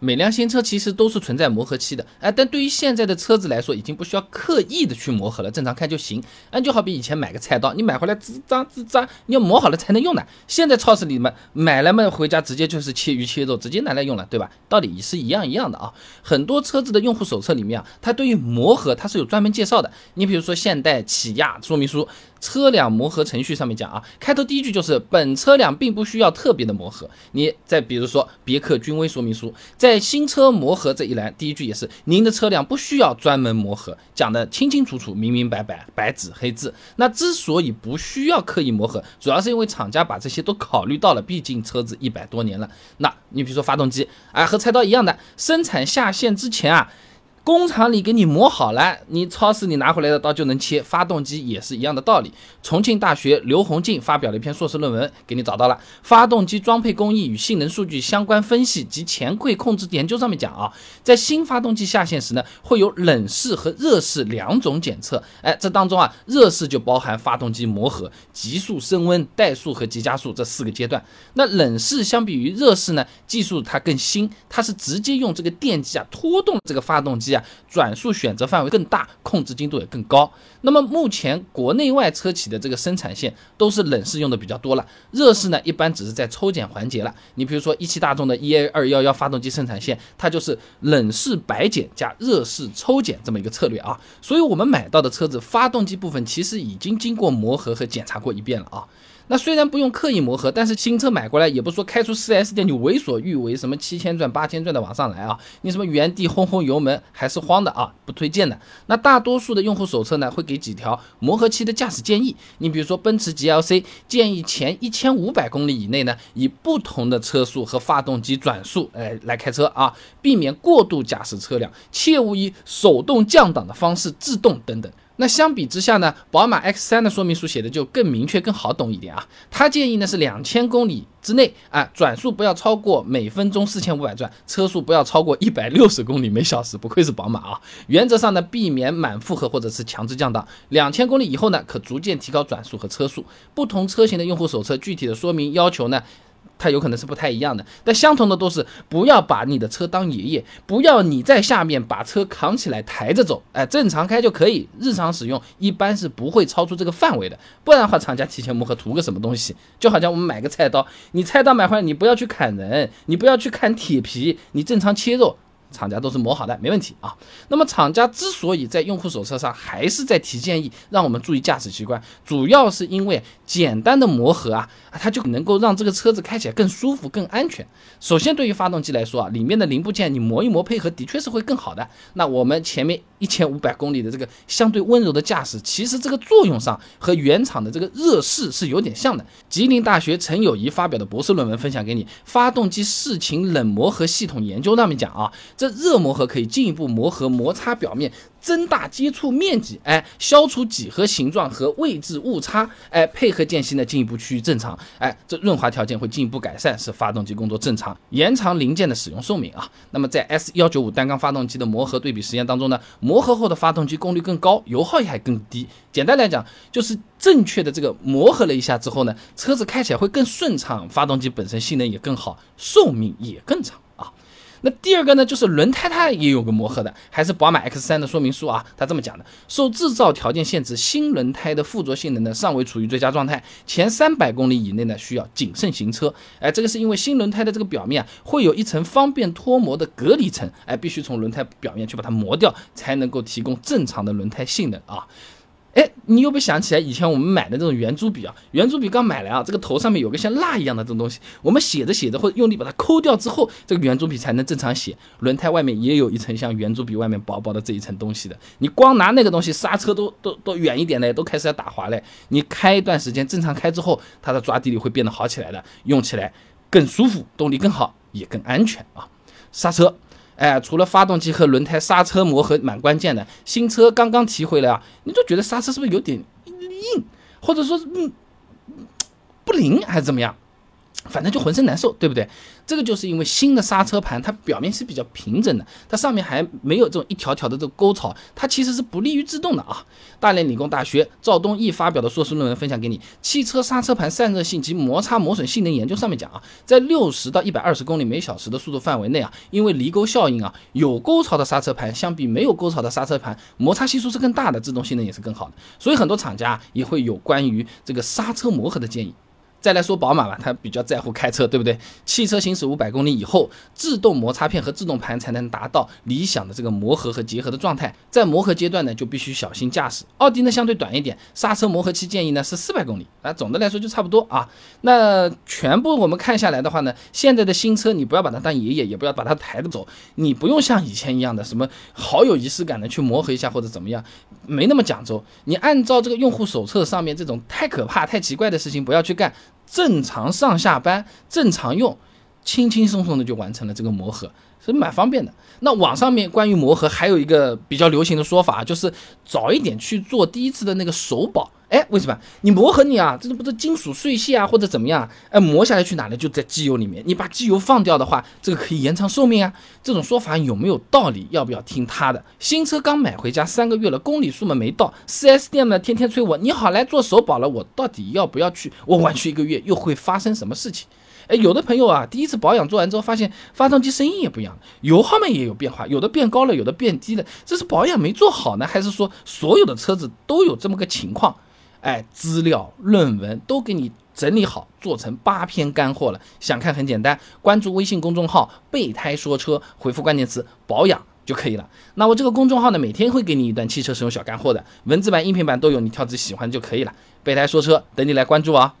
每辆新车其实都是存在磨合期的，哎，但对于现在的车子来说，已经不需要刻意的去磨合了，正常开就行。哎，就好比以前买个菜刀，你买回来吱喳吱喳，你要磨好了才能用的。现在超市里面买了嘛，回家直接就是切鱼切肉，直接拿来用了，对吧？道理是一样一样的啊。很多车子的用户手册里面啊，它对于磨合它是有专门介绍的。你比如说现代、起亚说明书。车辆磨合程序上面讲啊，开头第一句就是本车辆并不需要特别的磨合。你再比如说别克君威说明书，在在新车磨合这一栏，第一句也是您的车辆不需要专门磨合，讲的清清楚楚、明明白白、白纸黑字。那之所以不需要刻意磨合，主要是因为厂家把这些都考虑到了，毕竟车子一百多年了。那你比如说发动机，啊，和菜刀一样的，生产下线之前啊。工厂里给你磨好了，你超市里拿回来的刀就能切。发动机也是一样的道理。重庆大学刘洪进发表了一篇硕士论文，给你找到了。发动机装配工艺与性能数据相关分析及前馈控制研究上面讲啊，在新发动机下线时呢，会有冷式和热式两种检测。哎，这当中啊，热式就包含发动机磨合、急速升温、怠速和急加速这四个阶段。那冷式相比于热式呢，技术它更新，它是直接用这个电机啊拖动这个发动机啊。转速选择范围更大，控制精度也更高。那么目前国内外车企的这个生产线都是冷式用的比较多了，热式呢一般只是在抽检环节了。你比如说一汽大众的 EA 二幺幺发动机生产线，它就是冷式白检加热式抽检这么一个策略啊。所以我们买到的车子发动机部分其实已经经过磨合和检查过一遍了啊。那虽然不用刻意磨合，但是新车买过来也不说开出 4S 店就为所欲为，什么七千转八千转的往上来啊，你什么原地轰轰油门还是慌的啊，不推荐的。那大多数的用户手册呢，会给几条磨合期的驾驶建议。你比如说奔驰 GLC 建议前一千五百公里以内呢，以不同的车速和发动机转速，哎来开车啊，避免过度驾驶车辆，切勿以手动降档的方式制动等等。那相比之下呢，宝马 X3 的说明书写的就更明确、更好懂一点啊。他建议呢是两千公里之内啊，转速不要超过每分钟四千五百转，车速不要超过一百六十公里每小时。不愧是宝马啊！原则上呢，避免满负荷或者是强制降档。两千公里以后呢，可逐渐提高转速和车速。不同车型的用户手册具体的说明要求呢？它有可能是不太一样的，但相同的都是不要把你的车当爷爷，不要你在下面把车扛起来抬着走，哎，正常开就可以，日常使用一般是不会超出这个范围的，不然的话厂家提前磨合图个什么东西？就好像我们买个菜刀，你菜刀买回来你不要去砍人，你不要去砍铁皮，你正常切肉。厂家都是磨好的，没问题啊。那么厂家之所以在用户手册上还是在提建议，让我们注意驾驶习惯，主要是因为简单的磨合啊，它就能够让这个车子开起来更舒服、更安全。首先，对于发动机来说啊，里面的零部件你磨一磨配合，的确是会更好的。那我们前面一千五百公里的这个相对温柔的驾驶，其实这个作用上和原厂的这个热式是有点像的。吉林大学陈友谊发表的博士论文分享给你，《发动机事情冷磨合系统研究》上面讲啊。这热磨合可以进一步磨合摩擦表面，增大接触面积，哎，消除几何形状和位置误差，哎，配合间隙呢进一步趋于正常，哎，这润滑条件会进一步改善，使发动机工作正常，延长零件的使用寿命啊。那么在 S 幺九五单缸发动机的磨合对比实验当中呢，磨合后的发动机功率更高，油耗也还更低。简单来讲，就是正确的这个磨合了一下之后呢，车子开起来会更顺畅，发动机本身性能也更好，寿命也更长。那第二个呢，就是轮胎它也有个磨合的，还是宝马 X3 的说明书啊，它这么讲的：受制造条件限制，新轮胎的附着性能呢尚未处于最佳状态，前三百公里以内呢需要谨慎行车。哎，这个是因为新轮胎的这个表面啊会有一层方便脱模的隔离层，哎，必须从轮胎表面去把它磨掉，才能够提供正常的轮胎性能啊。哎，你有没有想起来以前我们买的这种圆珠笔啊？圆珠笔刚买来啊，这个头上面有个像蜡一样的这种东西，我们写着写着或者用力把它抠掉之后，这个圆珠笔才能正常写。轮胎外面也有一层像圆珠笔外面薄薄的这一层东西的，你光拿那个东西刹车都都都远一点嘞，都开始要打滑嘞。你开一段时间正常开之后，它的抓地力会变得好起来的，用起来更舒服，动力更好，也更安全啊。刹车。哎，除了发动机和轮胎刹车磨合蛮关键的，新车刚刚提回来啊，你就觉得刹车是不是有点硬，或者说嗯不灵还是怎么样？反正就浑身难受，对不对？这个就是因为新的刹车盘它表面是比较平整的，它上面还没有这种一条条的这个沟槽，它其实是不利于制动的啊。大连理工大学赵东义发表的硕士论文分享给你，《汽车刹车盘散热性及摩擦磨损性能研究》上面讲啊，在六十到一百二十公里每小时的速度范围内啊，因为离沟效应啊，有沟槽的刹车盘相比没有沟槽的刹车盘，摩擦系数是更大的，制动性能也是更好的。所以很多厂家也会有关于这个刹车磨合的建议。再来说宝马吧，它比较在乎开车，对不对？汽车行驶五百公里以后，自动摩擦片和自动盘才能达到理想的这个磨合和结合的状态。在磨合阶段呢，就必须小心驾驶。奥迪呢相对短一点，刹车磨合期建议呢是四百公里啊。总的来说就差不多啊。那全部我们看下来的话呢，现在的新车你不要把它当爷爷，也不要把它抬着走。你不用像以前一样的什么好有仪式感的去磨合一下或者怎么样，没那么讲究。你按照这个用户手册上面这种太可怕、太奇怪的事情不要去干。正常上下班，正常用，轻轻松松的就完成了这个磨合，是蛮方便的。那网上面关于磨合还有一个比较流行的说法，就是早一点去做第一次的那个首保。哎，为什么？你磨合你啊，这都不是金属碎屑啊，或者怎么样？哎，磨下来去哪里？就在机油里面。你把机油放掉的话，这个可以延长寿命啊。这种说法有没有道理？要不要听他的？新车刚买回家三个月了，公里数嘛没到，4S 店呢天天催我，你好来做首保了，我到底要不要去？我晚去一个月又会发生什么事情？哎，有的朋友啊，第一次保养做完之后，发现发动机声音也不一样，油耗嘛也有变化，有的变高了，有的变低了，这是保养没做好呢，还是说所有的车子都有这么个情况？哎，资料论文都给你整理好，做成八篇干货了。想看很简单，关注微信公众号“备胎说车”，回复关键词“保养”就可以了。那我这个公众号呢，每天会给你一段汽车使用小干货的，文字版、音频版都有，你挑自己喜欢就可以了。备胎说车，等你来关注啊。